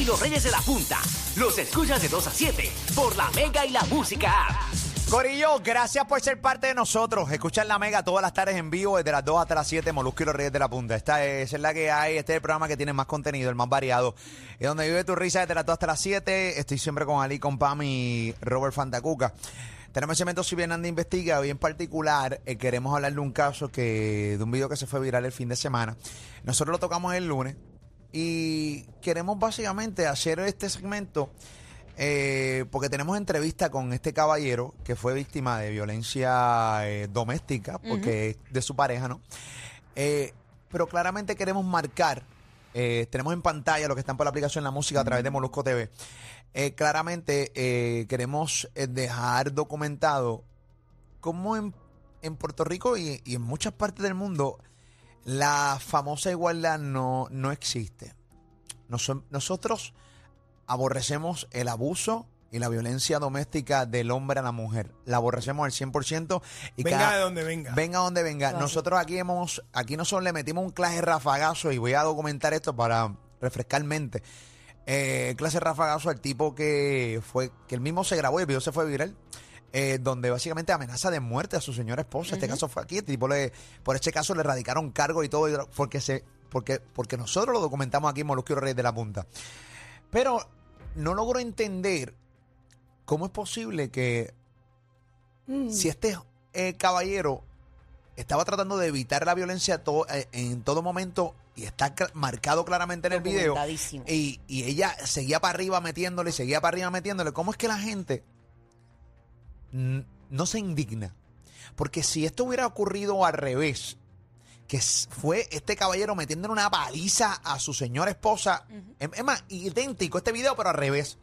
Y los Reyes de la Punta. Los escuchas de 2 a 7 por la Mega y la Música. Corillo, gracias por ser parte de nosotros. Escuchan la Mega todas las tardes en vivo desde las 2 hasta las 7, Molusco y los Reyes de la Punta. Esta es, la que hay, este es el programa que tiene más contenido, el más variado. Es donde vive tu risa desde las 2 hasta las 7. Estoy siempre con Ali, con Pam y Robert Fantacuca. Tenemos el segmento Si bien anda investiga. Hoy en particular eh, queremos hablar de un caso que de un video que se fue viral el fin de semana. Nosotros lo tocamos el lunes y queremos básicamente hacer este segmento eh, porque tenemos entrevista con este caballero que fue víctima de violencia eh, doméstica, porque es de su pareja, ¿no? Eh, pero claramente queremos marcar, tenemos en pantalla lo que están por la aplicación La Música a través de Molusco TV. claramente queremos dejar documentado cómo en, en Puerto Rico y, y, en muchas partes del mundo la famosa igualdad no, no existe. nosotros aborrecemos el abuso y la violencia doméstica del hombre a la mujer. La aborrecemos al 100%. Y venga de donde venga. Venga donde venga. Nosotros aquí hemos, aquí nosotros le metimos un clase rafagazo y voy a documentar esto para refrescar mente. Eh, clase rafagazo al tipo que fue, que él mismo se grabó y el video se fue viral. Eh, donde básicamente amenaza de muerte a su señora esposa. Este caso fue aquí. Tipo le, por este caso le radicaron cargo y todo, porque se, porque, porque nosotros lo documentamos aquí en Molusco Reyes de la Punta. Pero no logro entender cómo es posible que mm. si este eh, caballero estaba tratando de evitar la violencia eh, en todo momento y está marcado claramente en el video y, y, ella seguía para arriba metiéndole, seguía para arriba metiéndole, ¿cómo es que la gente no se indigna? Porque si esto hubiera ocurrido al revés, que fue este caballero metiéndole una paliza a su señora esposa. Es más, idéntico este video, pero al revés.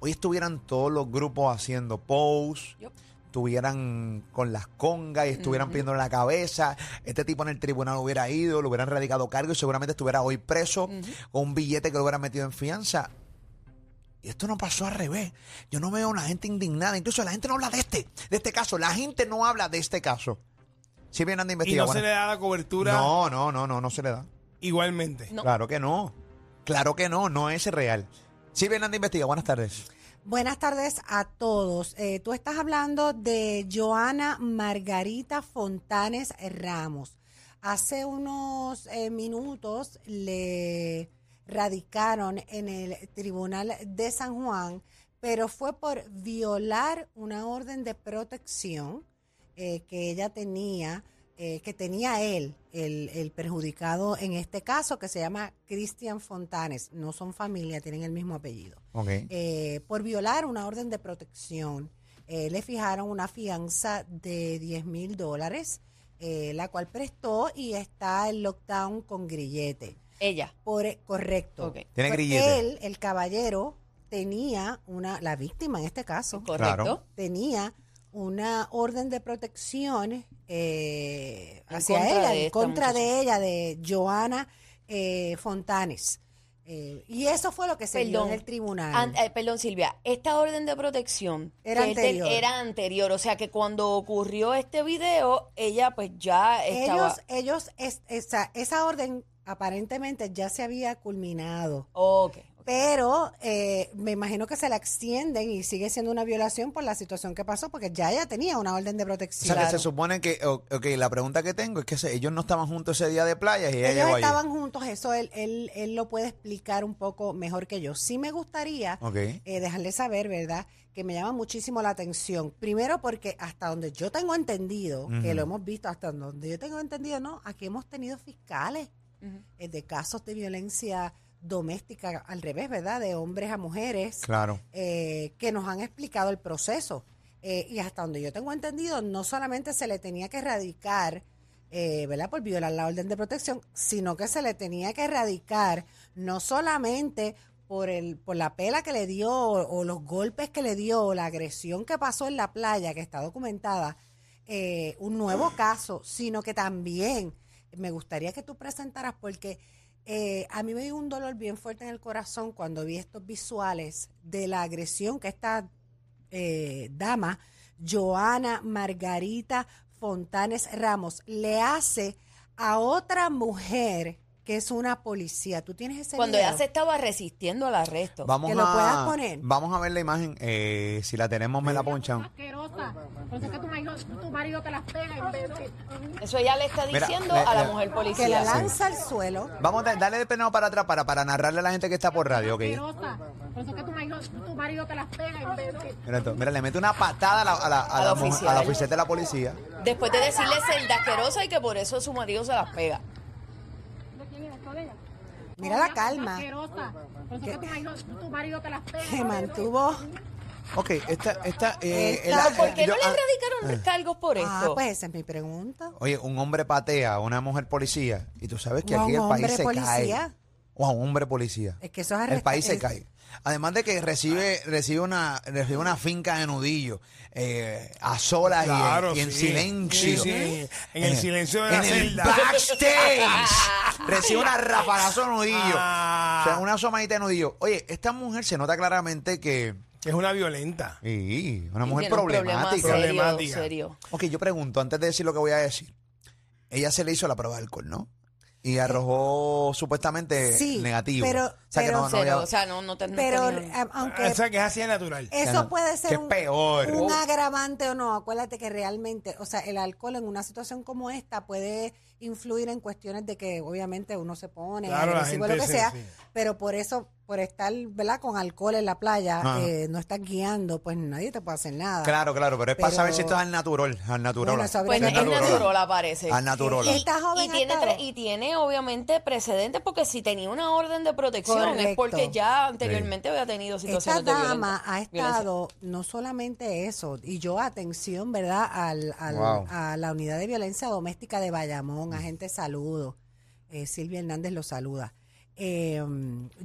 Hoy estuvieran todos los grupos haciendo posts. Estuvieran con las congas y estuvieran pidiendo la cabeza. Este tipo en el tribunal hubiera ido, lo hubieran radicado cargo y seguramente estuviera hoy preso con un billete que lo hubieran metido en fianza. Y esto no pasó al revés. Yo no veo a una gente indignada. Incluso la gente no habla de este, de este caso. La gente no habla de este caso. Si vienen de investigar. Y no se le da la cobertura. No, no, no, no, no se le da. Igualmente. Claro que no. Claro que no, no es real. Si vienen de investigar. Buenas tardes. Buenas tardes a todos. Eh, tú estás hablando de Joana Margarita Fontanes Ramos. Hace unos eh, minutos le radicaron en el Tribunal de San Juan, pero fue por violar una orden de protección eh, que ella tenía, eh, que tenía él, el, perjudicado en este caso, que se llama Cristian Fontanes. No son familia, tienen el mismo apellido. Eh, por violar una orden de protección. le fijaron una fianza de 10 mil dólares, la cual prestó y está en lockdown con grillete. Ella. Por, e, correcto. Tiene grillete. Él, el caballero, tenía una, la víctima en este caso, correcto, tenía una orden de protección eh, hacia ella, en contra de ella, de Joana eh, Fontanes. Eh, y eso fue lo que se dio en el tribunal. perdón, Silvia, esta orden de protección era anterior. era anterior, o sea que cuando ocurrió este video, ella pues ya estaba... Ellos, ellos esa, esa orden aparentemente ya se había culminado. Ok, Pero eh, me imagino que se la extienden y sigue siendo una violación por la situación que pasó, porque ya ella tenía una orden de O protección. sea, que se supone que, o- ok, la pregunta que tengo es que se- ellos no estaban juntos ese día de playa y ella Ellos llegó allí. estaban juntos, eso él, él, él lo puede explicar un poco mejor que yo. Sí me gustaría eh, dejarle saber, ¿verdad? Que me llama muchísimo la atención. Primero porque hasta donde yo tengo entendido, que lo hemos visto, hasta donde yo tengo entendido, no, aquí hemos tenido fiscales eh, de casos de violencia doméstica al revés, ¿verdad? De hombres a mujeres Claro. eh, que nos han explicado el proceso. Eh, y hasta donde yo tengo entendido, no solamente se le tenía que erradicar, eh, ¿verdad? Por violar la orden de protección, sino que se le tenía que erradicar no solamente por, el, por la pela que le dio o, o los golpes que le dio o la agresión que pasó en la playa, que está documentada, eh, un nuevo caso, sino que también me gustaría que tú presentaras porque eh, a mí me dio un dolor bien fuerte en el corazón cuando vi estos visuales de la agresión que esta eh, dama, Joana Margarita Fontanes Ramos, le hace a otra mujer que es una policía. ¿Tú tienes ese Cuando video? ella se estaba resistiendo al arresto. Vamos Que a, lo puedas poner. Vamos a ver la imagen. eh, si la tenemos, me la ponchan. asquerosa. Por eso es que tu marido, tu marido te las pega, imbécil. Eso ella le está Mira, diciendo le- a la le- mujer que policía. la lanza al suelo. Vamos a darle de penado para atrás para, para narrarle a la gente que está por radio, ok. Asquerosa. Por eso es que tu marido, tu marido te las pega, imbécil. Mira, esto, mira, le mete una patada a la, a la, a la mujer- oficial. a la oficial de la policía. Después de decirle celda asquerosa y que por eso su marido se las pega. ¿De quién es esto de ella? Mira la calma. Por eso que tu marido, tu marido te las pega. que mantuvo. Ok, esta, esta, eh, Esta- el- ¿Por qué yo- no le ah, erradicaron cargos por esto? Ah, pues esa es mi pregunta. Oye, un hombre patea a una mujer policía y tú sabes que O a aquí un el país hombre se policía. cae. O a un hombre policía. Es que eso es El arresta- país se es- cae. Además de que recibe recibe una recibe una finca de nudillo eh, a solas y en- Claro, y, en, sí. silencio. Sí, sí, en el silencio de la en el celda. backstage. recibe una rafagazo de nudillo. Ah. O sea, una asomadita de nudillo. Oye, esta mujer se nota claramente que... Es una violenta. Sí, una Y mujer un problema problemática. serio, Problemática. serio. Ok, yo pregunto, antes de decir lo que voy a decir. Ella se le hizo la prueba de alcohol, ¿no? Y arrojó supuestamente Sí, negativo. pero- o sea, que pero- no, no Cero, había- o sea, no, no te no Pero tenía- eh, aunque O sea, que es así de natural. Eso no, puede que ser un, peor. un agravante o no. Acuérdate que realmente, o sea, el alcohol en una situación como esta puede influir en cuestiones de que obviamente uno se pone Claro, la agresivo, lo que se- sea, sí. pero por eso, por estar, ¿verdad? Con alcohol en la playa, eh, no estás guiando, pues nadie te puede hacer nada. Claro, claro, pero es para saber si esto es al natural. Al natural. Bueno, Pues es natural. natural, aparece. Al natural. Esta joven Y tiene, estado- tre- y tiene obviamente precedentes porque si tenía una orden de protección es porque ya anteriormente había tenido Esta situaciones de dama ha violencia. estado no solamente eso, y yo atención, ¿verdad? Al, al- Wow. A la unidad de violencia doméstica de Bayamón, agente saludo. Eh, Silvia Hernández lo saluda. Eh,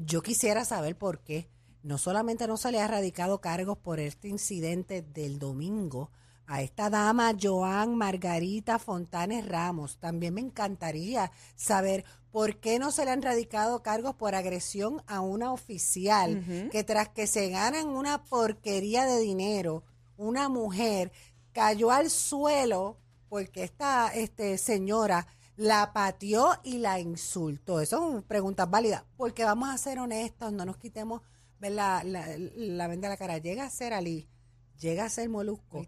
yo quisiera saber por qué no solamente no se le ha erradicado cargos por este incidente del domingo a esta dama Joan Margarita Fontanes Ramos, también me encantaría saber por qué no se le han radicado cargos por agresión a una oficial que tras que se ganan una porquería de dinero, una mujer cayó al suelo porque esta este, señora la pateó y la insultó. Eso son preguntas válidas, porque vamos a ser honestos, no nos quitemos ver la, la, la venda de la cara. Llega a ser Ali, llega a ser Molusco.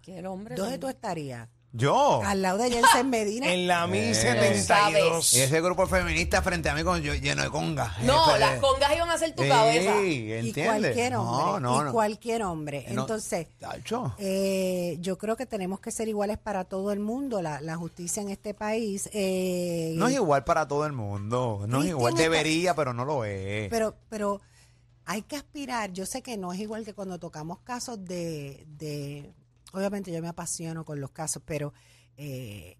¿Dónde tú estarías? Yo. Al lado de Jensen Medina. En la Eh. 1072. Y ese grupo feminista frente a mí con, yo- lleno de conga. No, Este, las congas iban a ser tu sí, cabeza. y ¿entiendes? cualquier hombre. No, no, y no. cualquier hombre. No, Entonces, Tacho. eh, yo creo que tenemos que ser iguales para todo el mundo. La, la justicia en este país. eh, No es igual para todo el mundo. No es Cristian igual. está- Debería, pero no lo es. Pero, pero hay que aspirar. Yo sé que no es igual que cuando tocamos casos de, de obviamente yo me apasiono con los casos, pero eh,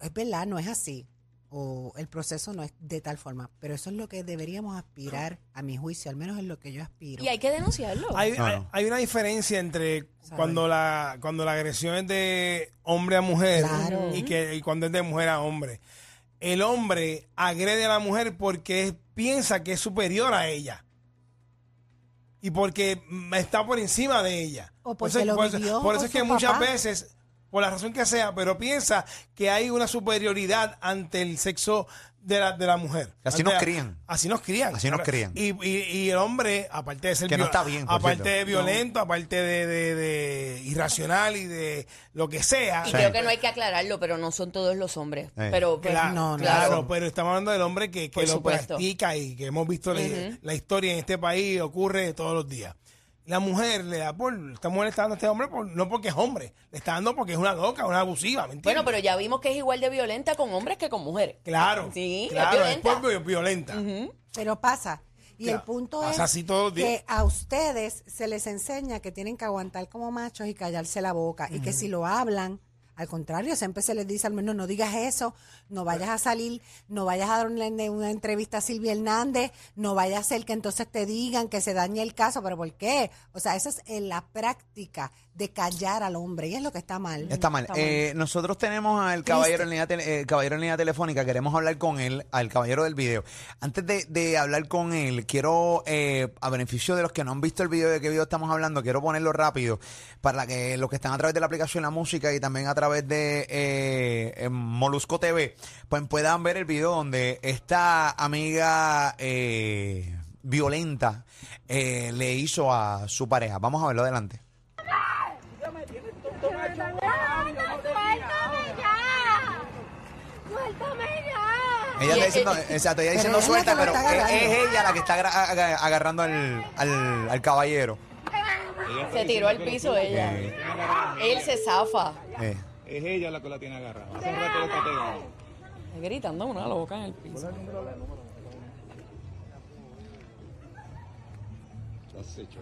es verdad, no es así. O el proceso no es de tal forma. Pero eso es lo que deberíamos aspirar, a mi juicio, al menos es lo que yo aspiro. Y hay que denunciarlo. Hay, No, hay- no. hay una diferencia entre ¿Sabe? cuando la cuando la agresión es de hombre a mujer Claro. y que y cuando es de mujer a hombre. El hombre agrede a la mujer porque piensa que es superior a ella. Y porque está por encima de ella. O Por porque eso- lo por eso- vivió por eso con es que muchas papá. veces, por la razón que sea, pero piensa que hay una superioridad ante el sexo de la, de la mujer. Así nos la- crían. Así nos crían. Así nos crían. Y, y, y el hombre, aparte de ser Que no está bien, aparte cierto. de violento, aparte de, de- de irracional y de lo que sea. Y creo que no hay que aclararlo, pero no son todos los hombres. Sí. Pero pues, Claro, No, no. claro, pero estamos hablando del hombre que, que lo supuesto. practica y que hemos visto la, la historia en este país, ocurre todos los días. La mujer le da por, esta mujer le está dando a este hombre por- no porque es hombre, le está dando porque es una loca, una abusiva, ¿me entiendes? Bueno, pero ya vimos que es igual de violenta con hombres que con mujeres. Claro, Sí, es claro, es, violenta. vi- violenta. Pero pasa. Y el punto pasa es así días. que a ustedes se les enseña que tienen que aguantar como machos y callarse la boca. Y que si lo hablan, al contrario, siempre se les dice al menos no digas eso, no vayas a salir, no vayas a dar una, una entrevista a Silvia Hernández, no vaya a ser que entonces te digan que se dañe el caso. ¿Pero por qué? O sea, eso es en la práctica de callar al hombre y es lo que está mal. Está mal. Eh, nosotros tenemos al caballero en, línea tele- eh, caballero en línea telefónica, queremos hablar con él, al caballero del video. Antes de, de hablar con él, quiero, eh, a beneficio de los que no han visto el video, de qué video estamos hablando, quiero ponerlo rápido para que los que están a través de la aplicación La Música y también a través de eh, en Molusco TV, pues puedan ver el video donde esta amiga eh, violenta eh, le hizo a su pareja. Vamos a verlo adelante. ¡Suéltame ya! ¡Suéltame ya! Ella está diciendo, exacto, ella diciendo ella la suelta, pero está es, ella la que está agra- agarrando al, al, al caballero. Se tiró al piso ella. Él se zafa. Eh. Es ella la que la tiene agarrada. Hace un rato le está pegando. Gritando una loca en el piso. Has hecho.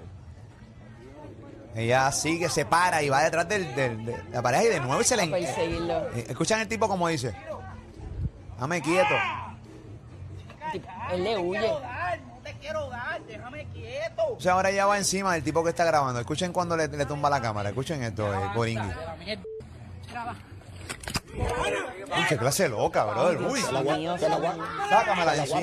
Ella sigue, se para y va detrás del, del- de la pareja y de nuevo se le... Perseguirlo. Eh, Escuchan el tipo como dice. Dame quieto. Él le huye. O sea, ahora ya va encima del tipo que está grabando. Escuchen cuando le, le tumba la cámara. Escuchen esto, eh, Coringui. Qué clase loca, brother. Uy, Mío, sácamela de encima.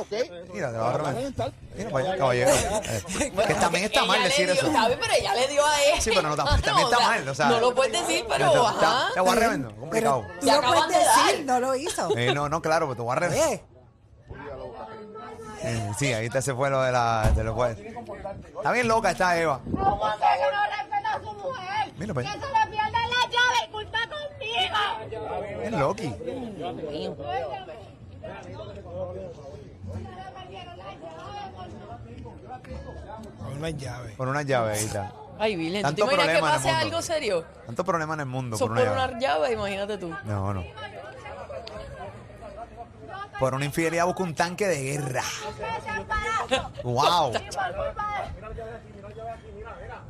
o qué? Mira, te la va a reventar. Mira, vaya, caballero. Eh, que también está mal decir eso. ¿sabe? Pero ella le dio a él. Sí, pero no, tam- también está mal, o sea. no lo puedes decir, pero Te- te- ajá. Te voy a reventar, complicado. Tú Te lo puedes decir, no lo hizo. Eh, no, no, claro, pero te voy a reventar. Eh, sí, ahí te se fue lo de la. De lo cual. Está bien loca esta Eva. ¿Cómo sé que no respeta a su mujer? Mira, pues. Que se le pierden las llaves, culpa conmigo. Es Loki. Con una llave. Por una llave ahí está. Ay, Vilén, ¿tú te Tanto imaginas que problema en el pase mundo. algo serio? Tanto problema en el mundo por por una llave. una llave, imagínate tú. No, no. Por una infidelidad busca un tanque de guerra. ¡Wow!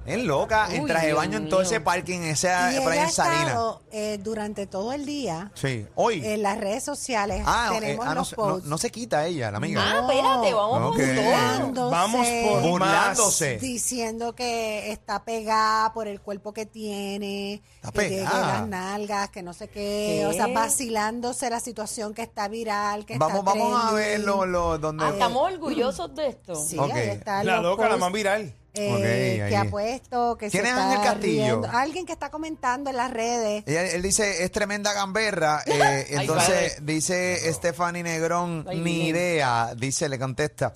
Es loca. En Uy, traje de Dios baño en todo mío. ese parking, esa y ella ha en Salina. estado eh, durante todo el día Sí. Hoy. en las redes sociales. ah, eh, tenemos ah, no, los se- no, posts. no se quita ella, la amiga. Ah, espérate, vamos Ok. por todo. burlándose, Vamos por Burlándose. diciendo que está pegada por el cuerpo que tiene, Está que tiene pegada. las nalgas, que no sé qué, ¿Qué? o sea, vacilándose la situación que está viral, que Vamos, está vamos a trending. ver lo, lo- donde. Ah, estamos orgullosos de esto. Sí, Ok. ahí están La los loca, la posts, más viral. Eh, Ok, que ha puesto, que ¿Quién se es está Ángel Castillo? riendo. Alguien que está comentando en las redes. Ella- él dice, es tremenda gamberra. eh, entonces dice Stephanie Negrón, Ay, ni bien. idea. Dice, le contesta.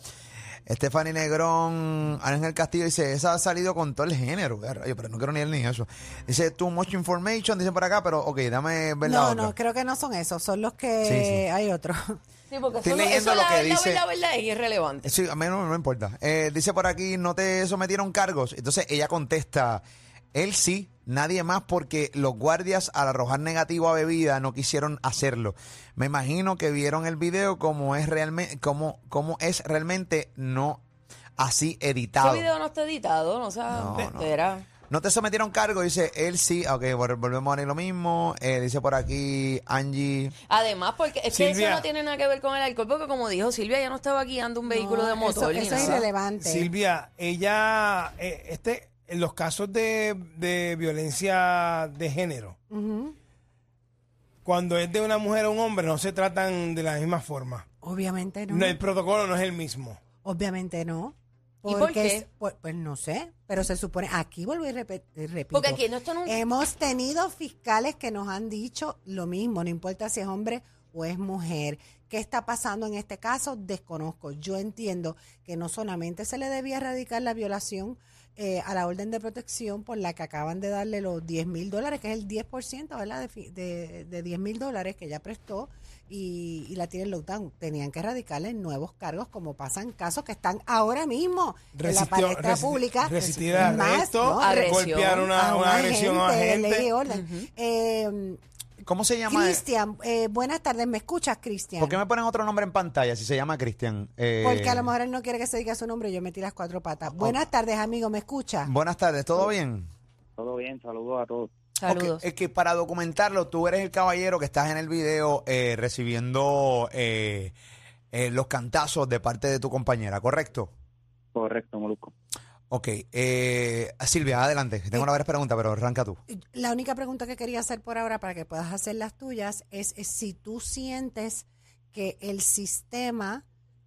Stephanie Negrón, Ángel Castillo dice, esa ha salido con todo el género. Eh, rayo, pero no quiero ni él ni eso. Dice, too much information, dice por acá, pero ok, dame ver la No, otra. no, creo que no son esos, son los que Sí, sí. hay otros. Sí, porque Estoy eso, leyendo eso lo la que verdad, dice- verdad, verdad, es irrelevante. Sí, a mí no, no importa. Eh, dice por aquí, no te sometieron cargos. Entonces ella contesta, él sí, nadie más porque los guardias al arrojar negativo a bebida no quisieron hacerlo. Me imagino que vieron el video como es realmente, como, como es realmente no así editado. Ese video no está editado, no sea, No, no. entera. No te sometieron cargos, dice él sí. Ok, vol- volvemos a ver lo mismo. Eh, dice por aquí Angie. Además, porque es que Silvia. eso no tiene nada que ver con el alcohol, porque como dijo Silvia, ella no estaba guiando un vehículo No, de motor. Eso, ni eso es nada. irrelevante. Silvia, ella, eh, este, en los casos de, de violencia de género, cuando es de una mujer o un hombre, no se tratan de la misma forma. Obviamente no. No, el protocolo no es el mismo. Obviamente no. ¿Y por Porque qué? es- pues, pues no sé, pero se supone, aquí vuelvo y y repito. Porque aquí no esto no- Hemos tenido fiscales que nos han dicho lo mismo, no importa si es hombre o es mujer. ¿Qué está pasando en este caso? Desconozco. Yo entiendo que no solamente se le debía erradicar la violación eh, a la orden de protección por la que acaban de darle los 10 mil dólares, que es el 10%, ¿verdad? De, de, de 10 mil dólares que ella prestó y, y la tiene en lockdown. Tenían que erradicarle nuevos cargos, como pasan casos que están ahora mismo en la Resistió- palestra resi- pública. resistir Más, arresto, ¿no? Agresión. golpear una, a una agresión a ley y orden. Eh, ¿Cómo se llama? Cristian, eh, buenas tardes, ¿me escuchas, Cristian? ¿Por qué me ponen otro nombre en pantalla si se llama Cristian? Eh, Porque a lo mejor él no quiere que se diga su nombre y yo metí las cuatro patas. Buenas tardes, amigo, ¿me escucha? Buenas tardes, ¿todo bien? Todo bien, saludos a todos. Saludos. Es que para documentarlo, tú eres el caballero que estás en el video eh, recibiendo eh, eh, los cantazos de parte de tu compañera, ¿correcto? Correcto, Molusco. Ok, eh, Silvia, adelante. Tengo una varias preguntas, pero arranca tú. La única pregunta que quería hacer por ahora para que puedas hacer las tuyas es, es si tú sientes que el sistema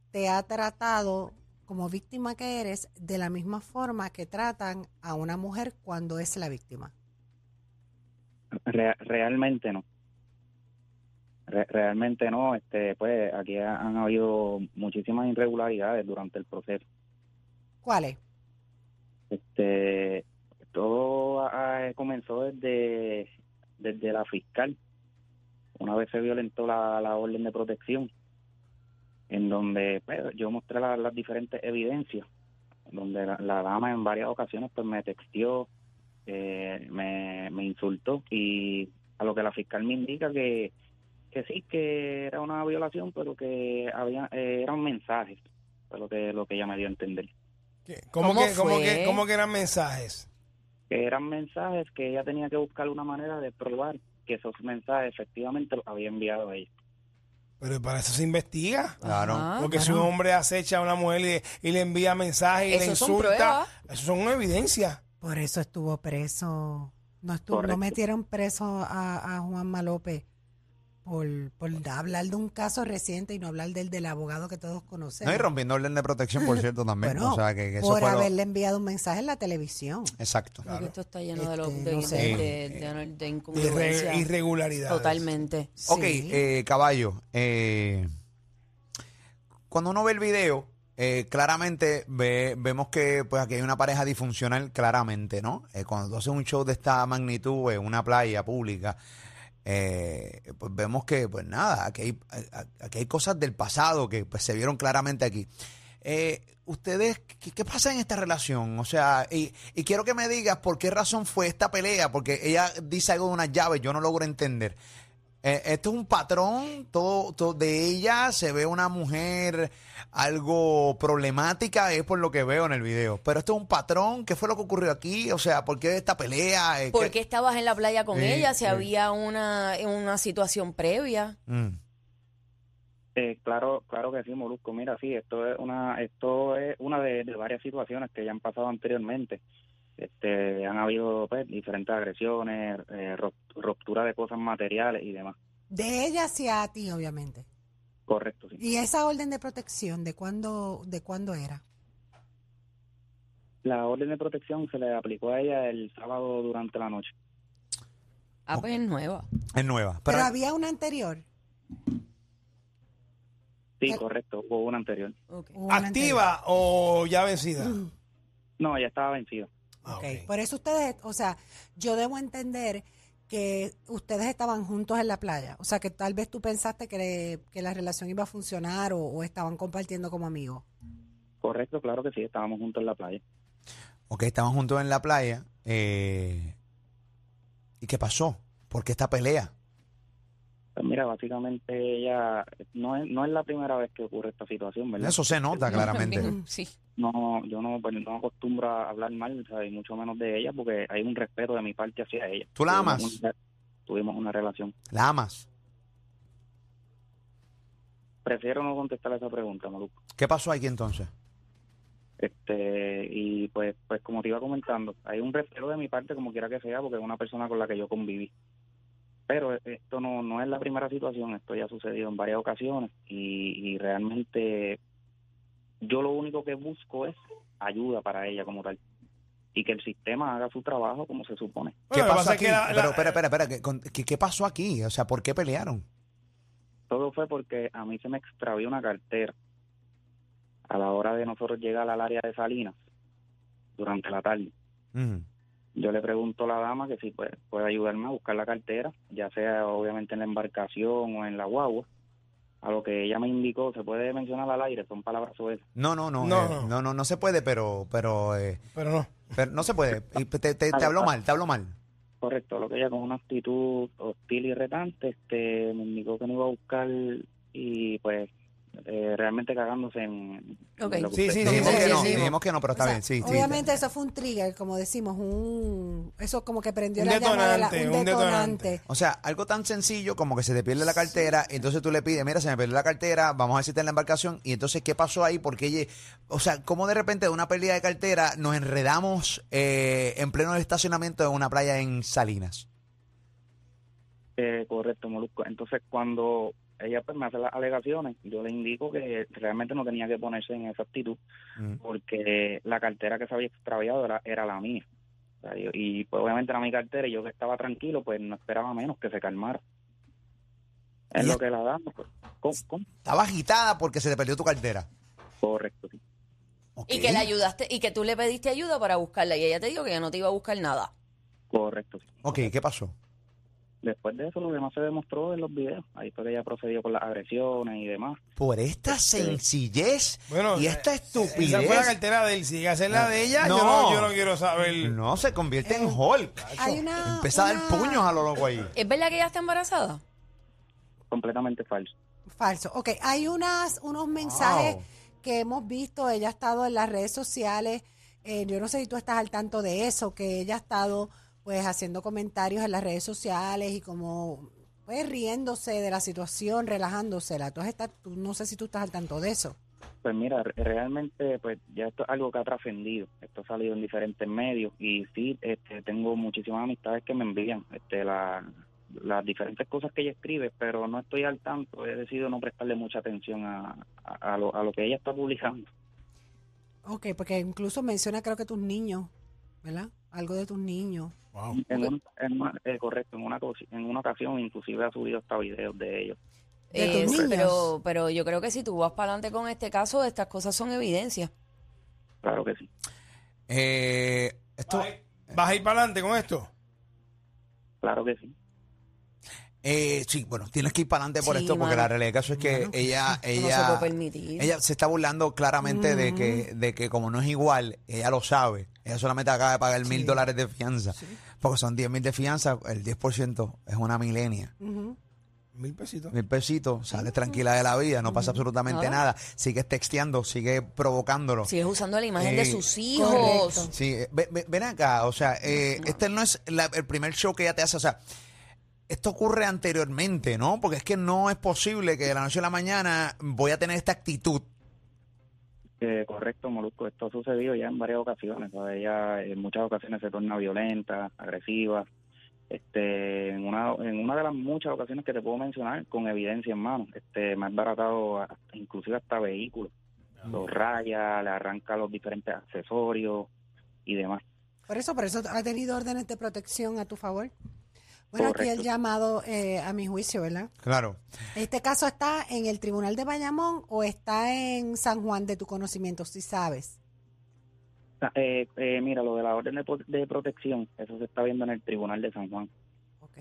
te ha tratado como víctima que eres de la misma forma que tratan a una mujer cuando es la víctima. Re- realmente no. Re- realmente no. Este, pues aquí ha- han habido muchísimas irregularidades durante el proceso. ¿Cuál es? Este, todo ah, comenzó desde, desde la fiscal. Una vez se violentó la, orden de protección, en donde pues, yo mostré la- las diferentes evidencias, donde la, dama en varias ocasiones pues me texteó, eh, me, me insultó y a lo que la fiscal me indica que, que sí, que era una violación, pero que había eh, eran mensajes, fue lo que, lo que ella me dio a entender. ¿Qué? ¿Cómo, ¿Cómo que, cómo, fue? que, ¿Cómo que eran mensajes? que eran mensajes que ella tenía que buscar una manera de probar que esos mensajes efectivamente los había enviado a ella. Pero para eso se investiga. Claro. Ajá. Porque si un hombre acecha a una mujer y, y le envía mensajes y le son insulta, eso son evidencia. Por eso estuvo preso. No, estuvo, no metieron preso a, a Juan Malope por, por hablar de un caso reciente y no hablar del del abogado que todos conocemos. No, y rompiendo orden de protección, por cierto, también. Bueno, o sea, que, que eso por fue lo- haberle enviado un mensaje en la televisión. Exacto. Porque esto está lleno de, lo- Este, de, no sé. de- de- de- de De incongruencia. irre- irregularidades. Totalmente. Ok, Sí. eh, caballo. eh, cuando uno ve el video, eh, claramente ve- vemos que pues aquí hay una pareja disfuncional, claramente, ¿no? Eh, cuando tú haces un show de esta magnitud en una playa pública, eh, pues vemos que, pues nada, aquí hay, aquí hay cosas del pasado que pues, se vieron claramente aquí. Eh, ¿Ustedes qué, qué pasa en esta relación? O sea, y, y quiero que me digas por qué razón fue esta pelea, porque ella dice algo de unas llaves, yo no logro entender. Eh, esto es un patrón todo, todo de ella, se ve una mujer algo problemática, es por lo que veo en el video. Pero esto es un patrón, ¿qué fue lo que ocurrió aquí? O sea, ¿por qué esta pelea? Eh, ¿Por ¿qué- qué estabas en la playa con Sí, ella? Si sí. había una, una situación previa. Mm. Eh, claro, claro que sí, Molusco. Mira, sí, esto es una, esto es una de, de varias situaciones que ya han pasado anteriormente. Este, han habido pues, diferentes agresiones, eh, ruptura de cosas materiales y demás. De ella hacia ti, obviamente. Correcto, sí. ¿Y esa orden de protección de cuándo, de cuándo era? La orden de protección se le aplicó a ella el sábado durante la noche. Ah, pues es nueva. Es nueva. Pero, Pero, había una anterior. Sí, correcto, hubo una anterior. Una ¿Activa o ya vencida? No, ya estaba vencida. Ah. Por eso ustedes, o sea, yo debo entender que ustedes estaban juntos en la playa. O sea, que tal vez tú pensaste que, que la relación iba a funcionar o, o estaban compartiendo como amigos. Correcto, claro que sí, estábamos juntos en la playa. ok, estaban juntos en la playa. eh, ¿Y qué pasó? ¿Por qué esta pelea? Mira, básicamente ella no es, no es la primera vez que ocurre esta situación, ¿verdad? Eso se nota claramente. Sí. No, yo no, pues, no acostumbro a hablar mal, ¿sabes? y mucho menos de ella, porque hay un respeto de mi parte hacia ella. ¿Tú la Tuvimos amas? una- tuvimos una relación. ¿La amas? Prefiero no contestar esa pregunta, Maluco. ¿Qué pasó aquí entonces? Este, y pues, pues como te iba comentando, hay un respeto de mi parte, como quiera que sea, porque es una persona con la que yo conviví. Pero esto no, no es la primera situación, esto ya ha sucedido en varias ocasiones y, y realmente yo lo único que busco es ayuda para ella como tal y que el sistema haga su trabajo como se supone. ¿Qué Bueno, pasó aquí? que la- la- Pero espera, espera, espera. ¿qué, qué- pasó aquí? O sea, ¿por qué pelearon? Todo fue porque a mí se me extravió una cartera a la hora de nosotros llegar al área de Salinas durante la tarde. Ujú. Yo le pregunto a la dama que si puede, puede ayudarme a buscar la cartera, ya sea obviamente en la embarcación o en la guagua. A lo que ella me indicó, se puede mencionar al aire, son palabras sueltas. No, no, no, No, eh, no. no, no, no se puede, pero, pero, eh, Pero no. pero no se puede. Y Te, te, te hablo mal, te hablo mal. Correcto, lo que ella con una actitud hostil y retante, este, me indicó que no iba a buscar y pues eh, realmente cagándose en, en Ok. lo que Sí, usted- sí, Dijimos sí, que sí, no, sí. dijimos que no, pero está O sea, bien, sí, sí. Obviamente eso fue un trigger, como decimos, un eso como que prendió Un la llama de la, detonante, un un detonante. detonante. O sea, algo tan sencillo como que se te pierde la cartera, entonces tú le pides, mira, se me perdió la cartera, vamos a ver si está en la embarcación, y entonces, ¿qué pasó ahí? Porque ella, o sea, ¿cómo de repente de una pérdida de cartera nos enredamos eh, en pleno estacionamiento en una playa en Salinas? Eh, correcto, Molusco. Entonces, cuando ella pues, me hace las alegaciones, yo le indico que realmente no tenía que ponerse en esa actitud Mm. porque la cartera que se había extraviado era, era la mía. O sea, yo- y pues obviamente era mi cartera y yo que estaba tranquilo, pues no esperaba menos que se calmara. Es lo que la damos. Pues. ¿Cómo? ¿Cómo? Estaba agitada porque se te perdió tu cartera. Correcto, sí. Y que le ayudaste, y que tú le pediste ayuda para buscarla. Y ella te dijo que ya no te iba a buscar nada. Correcto, sí. Ok, ¿qué pasó? Después de eso, lo demás se demostró en los videos. Ahí fue que ella procedió con las agresiones y demás. Por esta sencillez Bueno, y esta eh, estupidez. Esa fue la cartera de él. Si llega a ser la de ella, No. yo, no, yo no quiero saber. No, se convierte en Hulk. Hay una, Empieza a dar una- puños a lo loco ahí. ¿Es verdad que ella está embarazada? Completamente falso. Falso. Ok, hay unas, unos mensajes Wow. que hemos visto. Ella ha estado en las redes sociales. eh, yo no sé si tú estás al tanto de eso, que ella ha estado pues haciendo comentarios en las redes sociales y como pues riéndose de la situación, relajándosela. Tú estás, tú, no sé si tú estás al tanto de eso. Pues mira, re- realmente pues ya esto es algo que ha trascendido. Esto ha salido en diferentes medios y sí, este, tengo muchísimas amistades que me envían este, la, las diferentes cosas que ella escribe, pero no estoy al tanto. He decidido no prestarle mucha atención a, a, a lo, a lo que ella está publicando. Ok, porque incluso menciona creo que tus niños, ¿verdad? Algo de tus niños. Wow. En un- en una- eh, correcto, en una, en una ocasión inclusive ha subido hasta videos de ellos. De Eh, tus sí, niños. pero, pero yo creo que si tú vas para adelante con este caso, estas cosas son evidencia. Claro que sí. Eh, esto, ¿Vas a ir para adelante con esto? Claro que sí. Eh, sí, bueno, tienes que ir para adelante por Sí, esto porque mano. la realidad del caso es que ella, no se ella, puede permitir. ella se está burlando claramente de que, de que como no es igual, ella lo sabe. Ella solamente acaba de pagar mil dólares de fianza. Porque son 10 mil de fianza, el 10% es una milenia. Mil pesitos. Mil pesitos, sales tranquila de la vida, no pasa absolutamente Nada. nada. Sigues texteando, sigues provocándolo. Sigues usando la imagen de Eh, sus hijos. correcto. Sí, eh, ve- ve- ven acá, o sea, eh, este no es la- el primer show que ella te hace, o sea, esto ocurre anteriormente, ¿no? Porque es que no es posible que de la noche a la mañana voy a tener esta actitud. Eh, correcto, Molusco. Esto ha sucedido ya en varias ocasiones. ¿sabes? Ella en muchas ocasiones se torna violenta, agresiva. Este, en una, en una de las muchas ocasiones que te puedo mencionar, con evidencia en mano, este, me ha baratado hasta- inclusive hasta vehículos. Los raya, le arranca los diferentes accesorios y demás. Por eso, por eso ha tenido órdenes de protección a tu favor. Bueno, aquí el llamado eh, a mi juicio, ¿verdad? Claro. ¿Este caso está en el Tribunal de Bayamón o está en San Juan de tu conocimiento, si sabes? Ah, Eh, eh, mira, lo de la orden de, pro- de protección, eso se está viendo en el Tribunal de San Juan. Ok.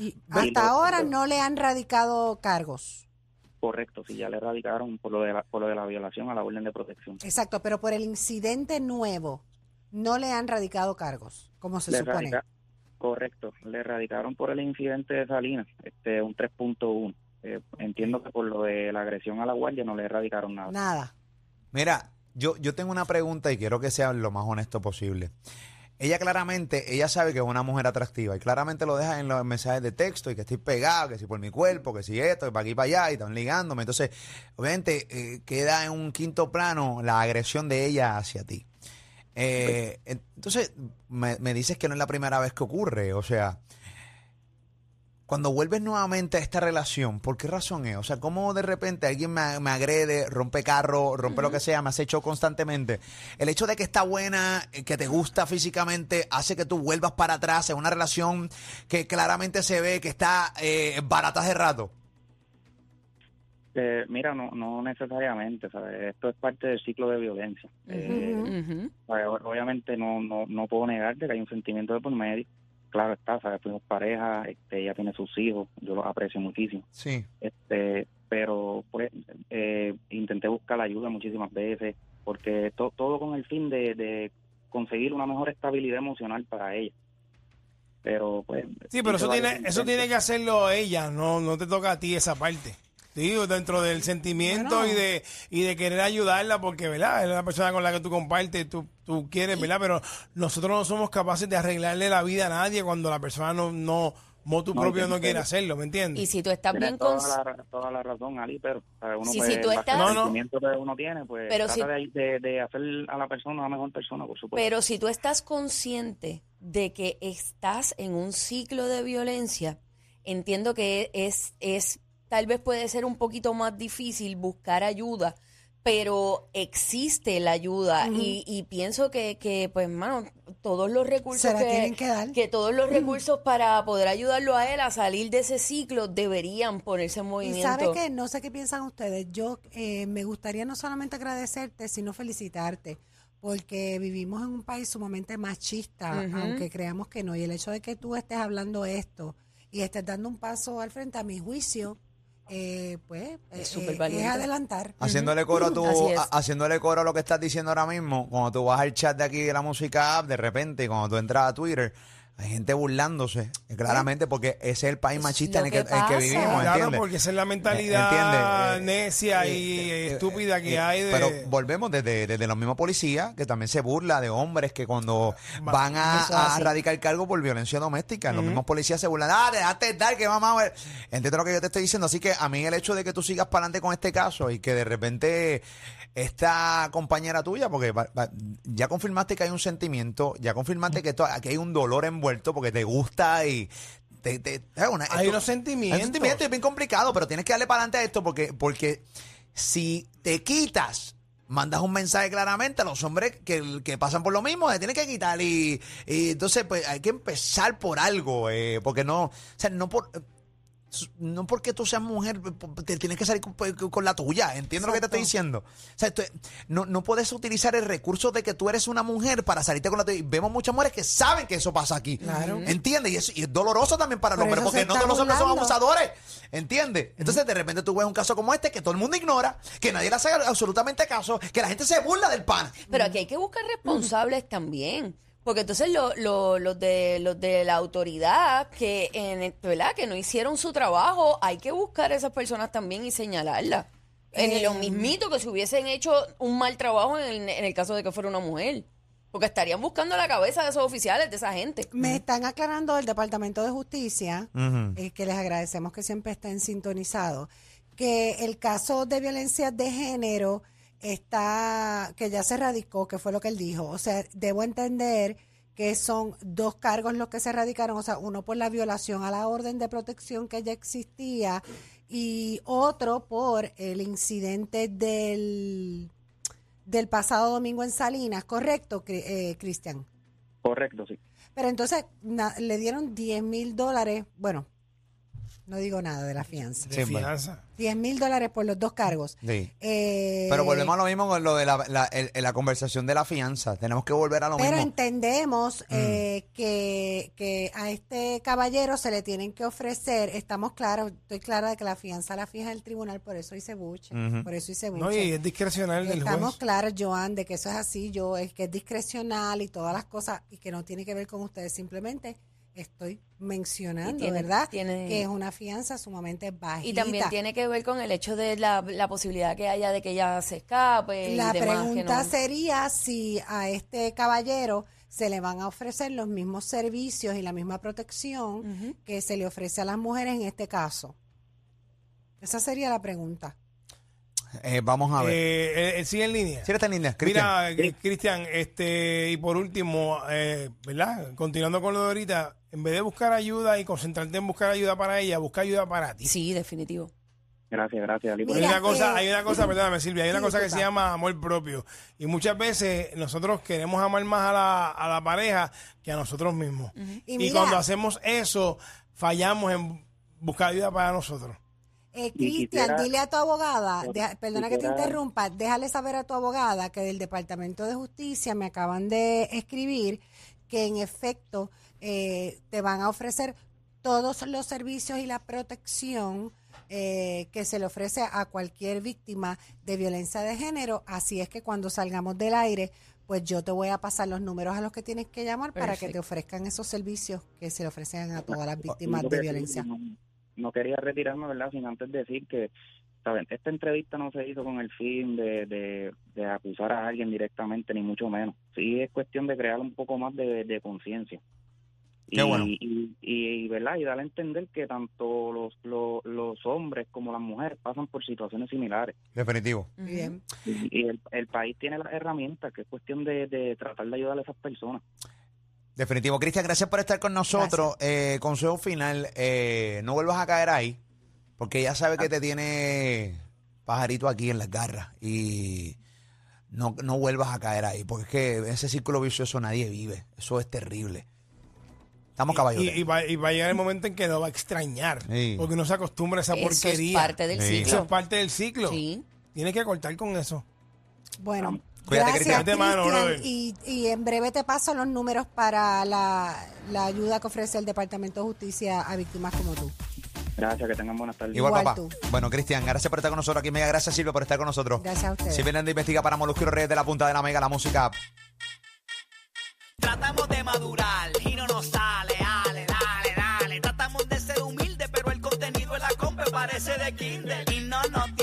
Y Sí, hasta lo- ahora no le han radicado cargos. Correcto, si ya le radicaron por lo de la, por lo de la violación a la orden de protección. Exacto, pero por el incidente nuevo no le han radicado cargos, como se Le supone. radica- correcto, le radicaron por el incidente de Salinas, este, un 3.1. Eh, entiendo que por lo de la agresión a la guardia no le erradicaron nada. Nada. Mira, yo, yo tengo una pregunta y quiero que sea lo más honesto posible. Ella claramente, ella sabe que es una mujer atractiva y claramente lo deja en los mensajes de texto y que estoy pegado, que si por mi cuerpo, que si esto, que para aquí y para allá y están ligándome. Entonces, obviamente eh, queda en un quinto plano la agresión de ella hacia ti. Eh, entonces, me, me dices que no es la primera vez que ocurre, o sea, cuando vuelves nuevamente a esta relación, ¿por qué razón es? O sea, ¿cómo de repente alguien me, me agrede, rompe carro, rompe lo que sea, me has hecho constantemente? El hecho de que está buena, eh, que te gusta físicamente, hace que tú vuelvas para atrás en una relación que claramente se ve que está eh, barata de rato. Eh, mira, no, no necesariamente, ¿sabes? Esto es parte del ciclo de violencia. Eh, Obviamente no, no, no puedo negarte que hay un sentimiento de por medio. Claro está, ¿sabes? Fuimos pareja, este, ella tiene sus hijos, yo los aprecio muchísimo. Sí. este pero pues eh, intenté buscar ayuda muchísimas veces porque to- todo con el fin de, de conseguir una mejor estabilidad emocional para ella pero pues Sí, pero eso tiene, eso tiene que hacerlo ella, no, no te toca a ti esa parte. Digo, dentro del sentimiento Bueno. y de y de querer ayudarla, porque, ¿verdad? Es la persona con la que tú compartes, tú, tú quieres, ¿verdad? Pero nosotros no somos capaces de arreglarle la vida a nadie cuando la persona no, no, motu No, propio no quiere hacerlo, ¿me entiendes? Y si tú estás Tienes bien toda, cons- la, toda la razón Ali pero uno Sí, pues, sí, tú estás- No, no. sentimiento que uno tiene pues Pero trata si- de, de, de hacer a la persona una mejor persona por supuesto Pero si tú estás consciente de que estás en un ciclo de violencia, entiendo que es, es tal vez puede ser un poquito más difícil buscar ayuda, pero existe la ayuda y, y pienso que, que, pues, mano, todos los recursos Se la que, tienen que dar. que todos los recursos para poder ayudarlo a él a salir de ese ciclo deberían ponerse en Y movimiento. sabe que no sé qué piensan ustedes. Yo eh, me gustaría no solamente agradecerte, sino felicitarte, porque vivimos en un país sumamente machista, aunque creamos que no. Y el hecho de que tú estés hablando esto y estés dando un paso al frente, a mi juicio, eh, pues eh, súper eh, valiente. es adelantar. Haciéndole coro a tu, Así es. a- haciéndole coro a lo que estás diciendo ahora mismo, cuando tú vas al chat de aquí de la música app, de repente, cuando tú entras a Twitter, hay gente burlándose, eh, claramente, porque ese es el país machista en el que, que en el que vivimos, Claro, ¿entiendes? porque esa es la mentalidad ¿Entiendes? Eh, necia eh, y eh, estúpida que eh, hay de... Pero volvemos desde, desde los mismos policías, que también se burla de hombres que cuando Va- van a, a radicar cargo por violencia doméstica, los mismos policías se burlan, ah, déjate dar, que vamos a ver. Entiendo lo que yo te estoy diciendo, así que a mí el hecho de que tú sigas para adelante con este caso y que de repente esta compañera tuya, porque ya confirmaste que hay un sentimiento, ya confirmaste que, esto- que hay un dolor envuelto porque te gusta y... te- te- es una- Hay esto- unos sentimientos. hay un sentimiento y es bien complicado, pero tienes que darle para adelante a esto porque, porque si te quitas, mandas un mensaje claramente a los hombres que, que pasan por lo mismo, se tienen que quitar y, y entonces pues hay que empezar por algo, eh, porque no, o sea, no por... No porque tú seas mujer, te tienes que salir con, con la tuya. Entiendo lo que te estoy diciendo. O sea, no, no puedes utilizar el recurso de que tú eres una mujer para salirte con la tuya. Y vemos muchas mujeres que saben que eso pasa aquí. Claro. ¿Entiendes? Y, eso- y es doloroso también para el Por hombre, eso porque no todos los hombres son abusadores. ¿Entiendes? Entonces, de repente tú ves un caso como este que todo el mundo ignora, que nadie le hace absolutamente caso, que la gente se burla del pan. Pero aquí hay que buscar responsables también. Porque entonces lo- lo- los de los de la autoridad que en el- ¿verdad? que no hicieron su trabajo, hay que buscar a esas personas también y señalarlas. En Eh, lo mismito que si hubiesen hecho un mal trabajo en el, en el caso de que fuera una mujer. Porque estarían buscando la cabeza de esos oficiales, de esa gente. Me están aclarando del Departamento de Justicia, eh, que les agradecemos que siempre estén sintonizados, que el caso de violencia de género está, que ya se radicó, que fue lo que él dijo. O sea, debo entender que son dos cargos los que se radicaron, o sea, uno por la violación a la orden de protección que ya existía y otro por el incidente del, del pasado domingo en Salinas, ¿correcto, eh, Cristian? correcto sí Pero entonces na- le dieron 10 mil dólares, bueno, no digo nada de la fianza. de Sí, fianza. 10 mil dólares por los dos cargos. Sí. Eh, Pero volvemos a lo mismo con lo de la, la- el- la conversación de la fianza. Tenemos que volver a lo Pero mismo. entendemos eh, que, que a este caballero se le tienen que ofrecer, estamos claros, estoy clara de que la fianza la fija el tribunal, por eso hice buche, por eso hice buche. No, y es discrecional del Estamos juez. claros, Joan, de que eso es así, yo es que es discrecional y todas las cosas y que no tiene que ver con ustedes, simplemente estoy mencionando, tiene- ¿verdad? tiene- que es una fianza sumamente bajita. Y también tiene que ver con el hecho de la, la posibilidad que haya de que ella se escape. y La que pregunta no- sería si a este caballero se le van a ofrecer los mismos servicios y la misma protección que se le ofrece a las mujeres en este caso. Esa sería la pregunta. Eh, vamos a ver. Eh, eh, sigue en línea. Está en línea, Cristian. Mira, eh, Cristian, este, y por último, eh, ¿verdad? Continuando con lo de ahorita, en vez de buscar ayuda y concentrarte en buscar ayuda para ella, busca ayuda para ti. Sí, definitivo. gracias gracias Ali hay una cosa, eh, hay una cosa, perdóname Silvia, hay una sí, cosa que se llama amor propio. Y muchas veces nosotros queremos amar más a la, a la pareja que a nosotros mismos. Y Y, mira- cuando hacemos eso, fallamos en buscar ayuda para nosotros. Eh, Cristian, dile a tu abogada, Bueno, deja- perdona que te interrumpa, déjale saber a tu abogada que del Departamento de Justicia me acaban de escribir que en efecto eh, te van a ofrecer todos los servicios y la protección eh, que se le ofrece a cualquier víctima de violencia de género. Así es que cuando salgamos del aire, pues yo te voy a pasar los números a los que tienes que llamar para que te ofrezcan esos servicios que se le ofrecen a todas las víctimas Lo de violencia. No, quería retirarme, ¿verdad? Sin antes decir que, ¿saben? Esta entrevista no se hizo con el fin de, de, de acusar a alguien directamente, ni mucho menos. Sí es cuestión de crear un poco más de, de conciencia. Qué y, bueno. Y, y, ¿verdad? Y dar a entender que tanto los, los, los hombres como las mujeres pasan por situaciones similares. Definitivo. Bien. Y el, el país tiene las herramientas, que es cuestión de, de tratar de ayudar a esas personas. Definitivo. Cristian, gracias por estar con nosotros. Eh, consejo final, eh, no vuelvas a caer ahí, porque ella sabe que te tiene pajarito aquí en las garras y no, no vuelvas a caer ahí, porque es que ese círculo vicioso nadie vive. Eso es terrible. Estamos caballos. Y, y va, y va a llegar el momento en que lo va a extrañar. Sí. Porque no se acostumbra a esa Eso es porquería. parte del Sí. Eso ciclo. es parte del ciclo. Sí. Tienes que cortar con eso. Bueno, Cuídate, gracias Cristian. Mano, brother. y, y en breve te paso los números para la, la ayuda que ofrece el Departamento de Justicia a víctimas como tú. Gracias, que tengan buenas tardes. Igual, Igual papá. tú. Bueno, Cristian, gracias por estar con nosotros aquí. Mega gracias, Silvia, por estar con nosotros. Gracias a ustedes. Silvia Hernández investiga para los Reyes de la Punta de la Mega, la música. Tratamos de madurar y no nos sale, dale, dale, dale. Tratamos de ser humildes, pero el contenido en la compa parece de Kindle. Y no nos